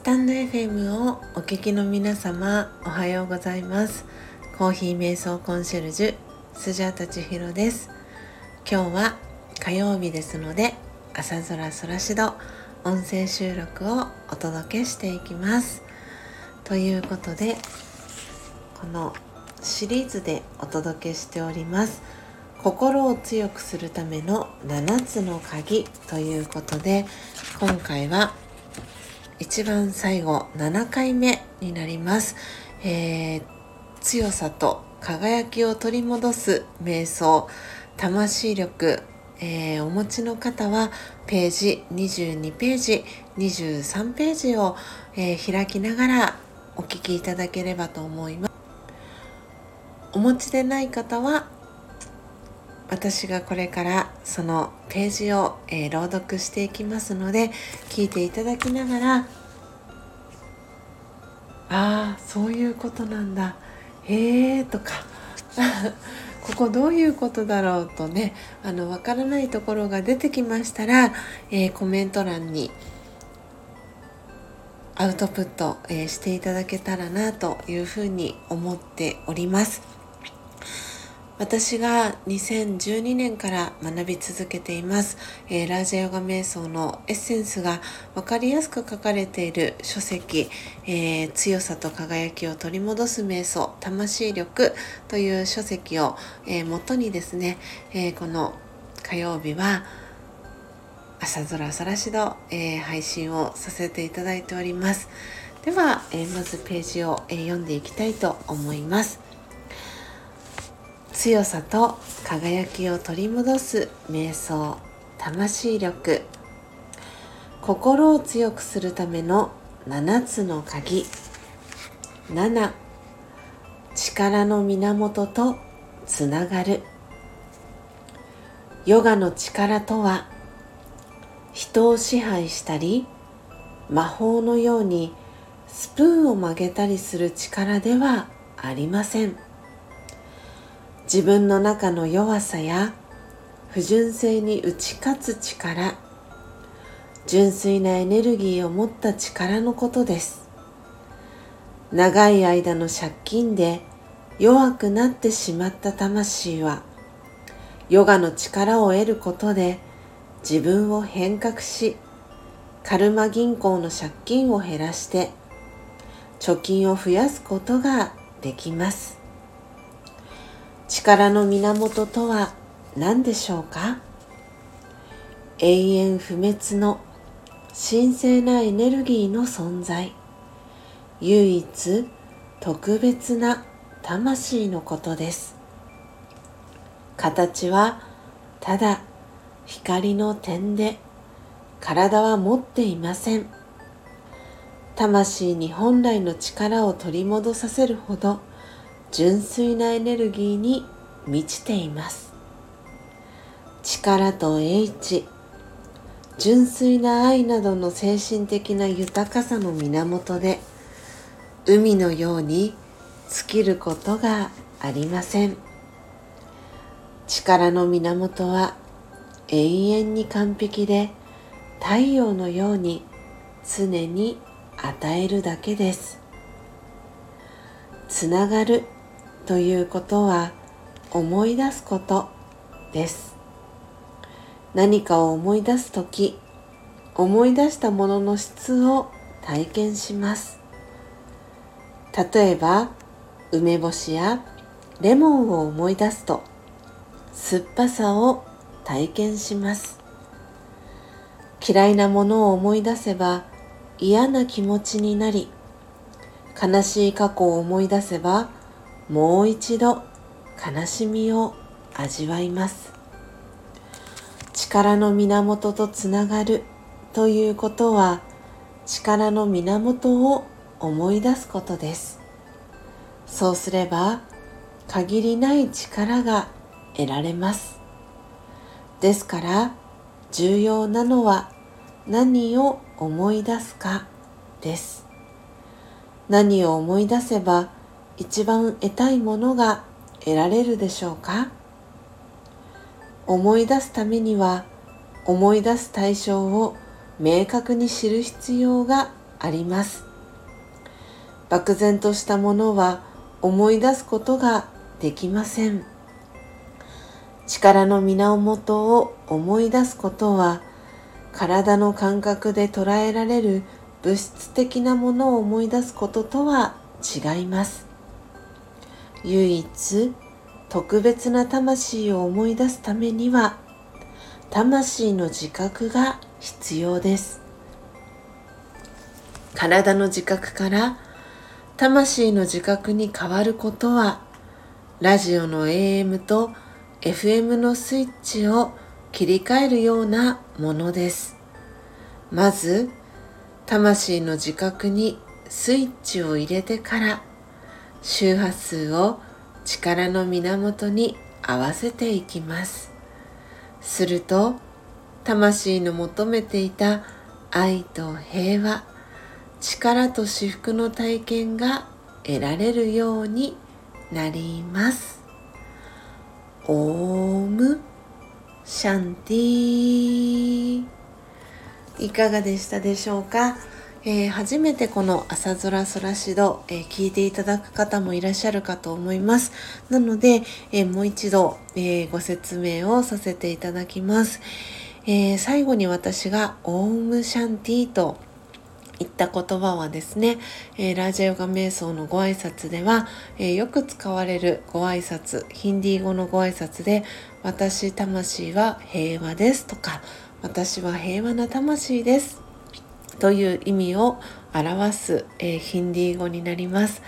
スタンド FM をお聞きの皆様おはようございます。コーヒー瞑想コンシェルジュスジャータチヒロです。今日は火曜日ですので朝空空しど音声収録をお届けしていきます。ということでこのシリーズでお届けしております。心を強くするための7つの鍵ということで今回は一番最後7回目になります、えー、強さと輝きを取り戻す瞑想魂力、えー、お持ちの方はページ22ページ23ページを、えー、開きながらお聞きいただければと思います。お持ちでない方は私がこれからそのページを、えー、朗読していきますので聞いていただきながらああそういうことなんだへえとか ここどういうことだろうとねあの分からないところが出てきましたら、えー、コメント欄にアウトプット、えー、していただけたらなというふうに思っております。私が2012年から学び続けています、えー、ラージャヨガ瞑想のエッセンスが分かりやすく書かれている書籍、えー、強さと輝きを取り戻す瞑想魂力という書籍を、えー、元にですね、えこの火曜日は朝空さらしど、え配信をさせていただいております。では、えまずページを、え読んでいきたいと思います。強さと輝きを取り戻す瞑想魂力。心を強くするための7つの鍵。7力の源とつながる。ヨガの力とは人を支配したり魔法のようにスプーンを曲げたりする力ではありません。自分の中の弱さや不純正に打ち勝つ力純粋なエネルギーを持った力のことです。長い間の借金で弱くなってしまった魂はヨガの力を得ることで自分を変革しカルマ銀行の借金を減らして貯金を増やすことができます。力の源とは何でしょうか？永遠不滅の神聖なエネルギーの存在。唯一特別な魂のことです。形はただ光の点で体は持っていません。魂に本来の力を取り戻させるほど純粋なエネルギーに満ちています。力と英知純粋な愛などの精神的な豊かさの源で海のように尽きることがありません。力の源は永遠に完璧で太陽のように常に与えるだけです。つながるということは思い出すことです。何かを思い出す時思い出したものの質を体験します。例えば梅干しやレモンを思い出すと酸っぱさを体験します。嫌いなものを思い出せば嫌な気持ちになり悲しい過去を思い出せばもう一度悲しみを味わいます。力の源とつながるということは力の源を思い出すことです。そうすれば限りない力が得られます。ですから重要なのは何を思い出すかです。何を思い出せば一番得たいものが得られるでしょうか？思い出すためには思い出す対象を明確に知る必要があります。漠然としたものは思い出すことができません。力の源を思い出すことは体の感覚で捉えられる物質的なものを思い出すこととは違います。唯一特別な魂を思い出すためには魂の自覚が必要です。体の自覚から魂の自覚に変わることはラジオの AM と FM のスイッチを切り替えるようなものです。まず魂の自覚にスイッチを入れてから周波数を力の源に合わせていきます。すると魂の求めていた愛と平和力と至福の体験が得られるようになります。オームシャンティいかがでしたでしょうか？えー、初めてこの朝空空しど、えー、聞いていただく方もいらっしゃるかと思います。なので、えー、もう一度、えご説明をさせていただきます。え最後に私がオームシャンティと言った言葉はですね、えラージャヨガ瞑想のご挨拶では、えよく使われるご挨拶、ヒンディー語のご挨拶で、私魂は平和ですとか、私は平和な魂ですという意味を表す、えー、ヒンディー語になります。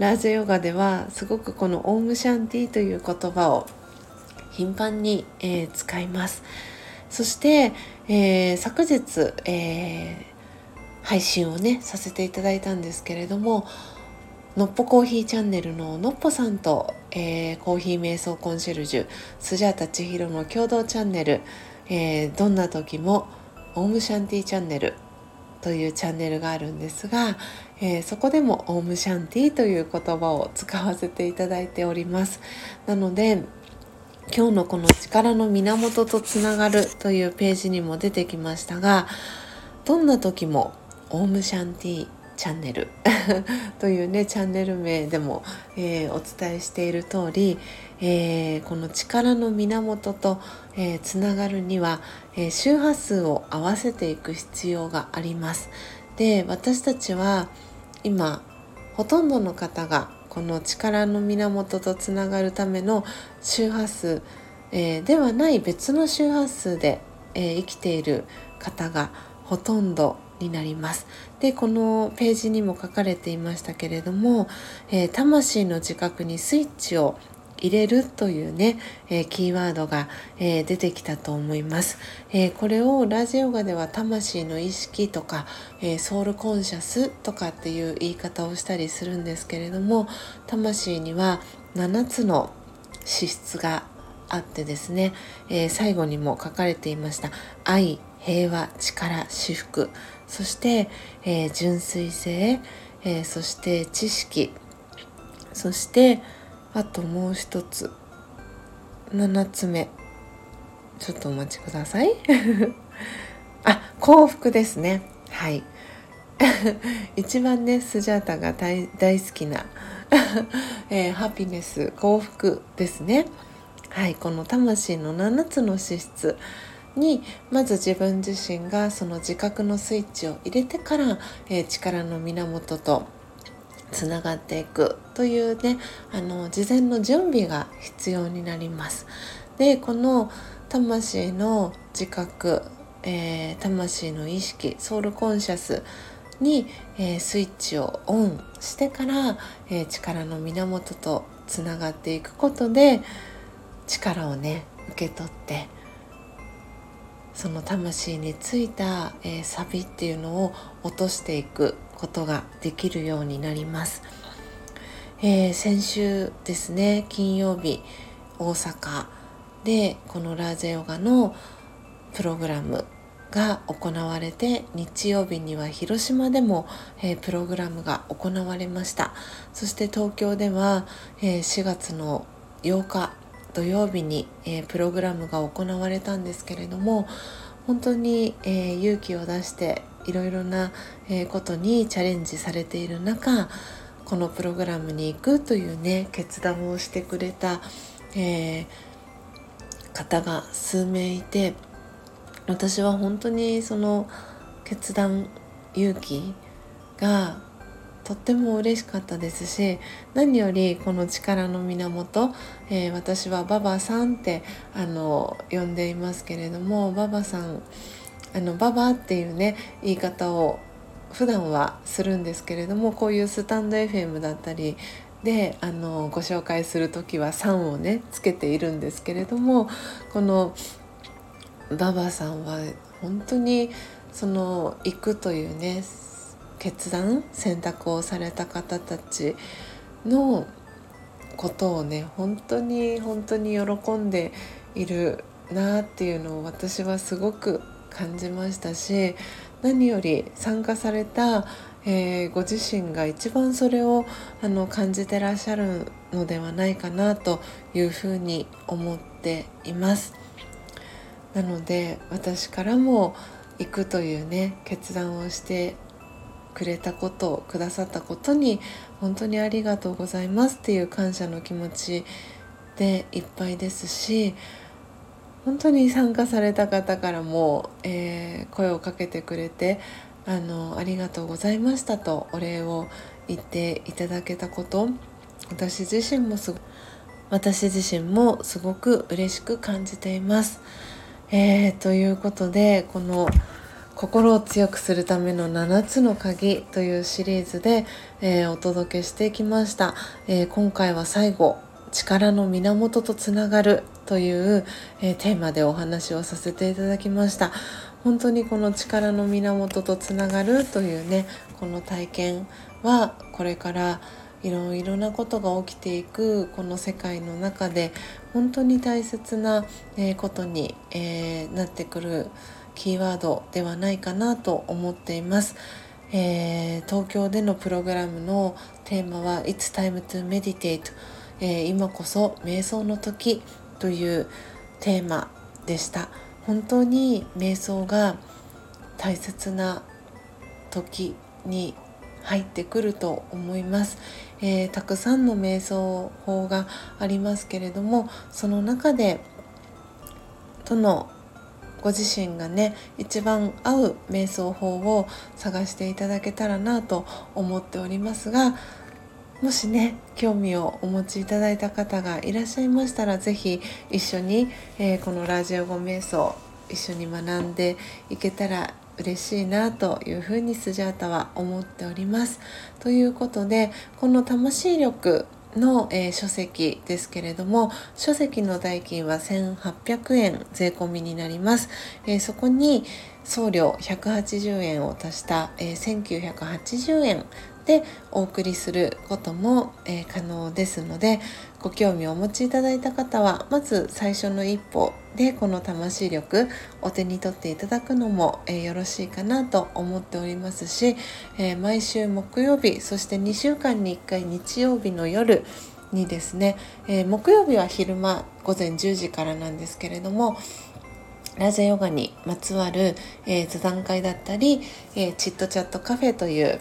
ラージャヨガではすごくこのオームシャンティという言葉を頻繁に、えー、使います。そして、えー、昨日、え配信をねさせていただいたんですけれどものっぽコーヒーチャンネルののっぽさんと、えー、コーヒー瞑想コンシェルジュスジャータ千尋の共同チャンネル、えー、どんな時もオームシャンティチャンネルというチャンネルがあるんですが、えー、そこでもオウムシャンティという言葉を使わせていただいております。なので今日のこの力の源とつながるというページにも出てきましたがどんな時もオウムシャンティチャンネル というねチャンネル名でも、えー、お伝えしている通り、えー、この力の源と、えー、つながるには、え周波数を合わせていく必要があります。で私たちは今ほとんどの方がこの力の源とつながるための周波数、えではない別の周波数で、え生きている方がほとんどになります。でこのページにも書かれていましたけれども、えー、魂の自覚にスイッチを入れるというね、えー、キーワードが、えー、出てきたと思います、えー、これをラジオガでは魂の意識とか、えソウルコンシャスとかっていう言い方をしたりするんですけれども魂には7つの資質があってですね、え最後にも書かれていました。愛。平和力至福。そして、えー、純粋性、えー、そして知識。そしてあともう一つ。7つ目。ちょっとお待ちください。あ幸福ですね。はい。一番ねスジャータが大好きな、えー、ハピネス幸福ですね。はい。この魂の7つの資質。にまず自分自身がその自覚のスイッチを入れてから、えー、力の源とつながっていくというねあの事前の準備が必要になります。でこの魂の自覚、えー、魂の意識ソウルコンシャスに、えー、スイッチをオンしてから、えー、力の源とつながっていくことで力をね受け取ってその魂についた、えー、サビっていうのを落としていくことができるようになります、えー、先週ですね金曜日大阪でこのラージェヨガのプログラムが行われて日曜日には広島でも、えー、プログラムが行われました。そして東京では、えー、4月の8日土曜日に、えー、プログラムが行われたんですけれども本当に、えー、勇気を出していろいろな、えことにチャレンジされている中このプログラムに行くというね決断をしてくれた、え、方が数名いて私は本当にその決断勇気がとっても嬉しかったですし何よりこの力の源、えー、私はババさんってあの呼んでいますけれどもババさんあのババっていうね言い方を普段はするんですけれどもこういうスタンド FM だったりであのご紹介する時は「さん」をねつけているんですけれどもこのババさんは本当にその行くというね決断選択をされた方たちのことをね本当に本当に喜んでいるなっていうのを私はすごく感じましたし何より参加された、えー、ご自身が一番それをあの感じてらっしゃるのではないかなというふうに思っています。なので私からも行くというね決断をしてくれたことをくださったことに本当にありがとうございますっていう感謝の気持ちでいっぱいですし本当に参加された方からも、えー、声をかけてくれてあのありがとうございましたとお礼を言っていただけたこと私自身もす私自身もすごく嬉しく感じています。えー、ということでこの「心を強くするための7つの鍵」というシリーズで、えー、お届けしてきました、えー、今回は最後力の源とつながるという、えー、テーマでお話をさせていただきました。本当にこの力の源とつながるというねこの体験はこれからいろいろなことが起きていくこの世界の中で本当に大切な、ことに、えー、なってくるキーワードではないかなと思っています。えー、東京でのプログラムのテーマは「It's time to meditate」えー、今こそ瞑想の時というテーマでした。本当に瞑想が大切な時に入ってくると思います、えー、たくさんの瞑想法がありますけれどもその中でどのご自身がね一番合う瞑想法を探していただけたらなと思っておりますがもしね興味をお持ちいただいた方がいらっしゃいましたら是非一緒に、えー、このラジオ語瞑想一緒に学んでいけたら嬉しいなというふうにスジャータは思っております。ということでこの魂力の、えー、書籍ですけれども書籍の代金は1800円税込みになります、えー、そこに送料180円を足した、えー、1980円でお送りすることも、えー、可能ですのでご興味をお持ちいただいた方はまず最初の一歩でこの魂力お手に取っていただくのも、えー、よろしいかなと思っておりますし、えー、毎週木曜日そして2週間に1回日曜日の夜にですね、え木曜日は昼間午前10時からなんですけれどもラジオヨガにまつわる、えー、座談会だったり、えー、チットチャットカフェという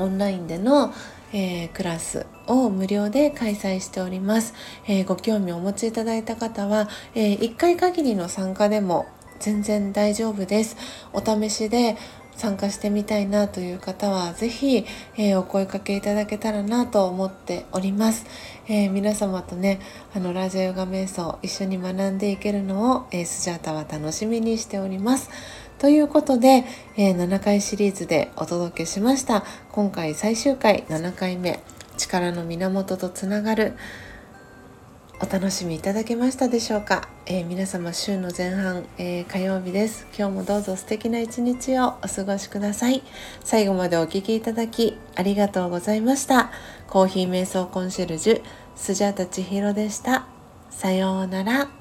オンラインでの、えー、クラスを無料で開催しております、えー、ご興味をお持ちいただいた方は、えー、1回限りの参加でも全然大丈夫です。お試しで参加してみたいなという方は是非、えー、お声かけいただけたらなと思っております、えー、皆様とねあのラジオヨガ瞑想一緒に学んでいけるのを、えー、スジャータは楽しみにしております。ということで、えー、7回シリーズでお届けしました。今回最終回7回目。力の源とつながる。お楽しみいただけましたでしょうか、えー、皆様週の前半、えー、火曜日です。今日もどうぞ素敵な一日をお過ごしください。最後までお聴きいただきありがとうございました。コーヒー瞑想コンシェルジュスジャータ千尋でした。さようなら。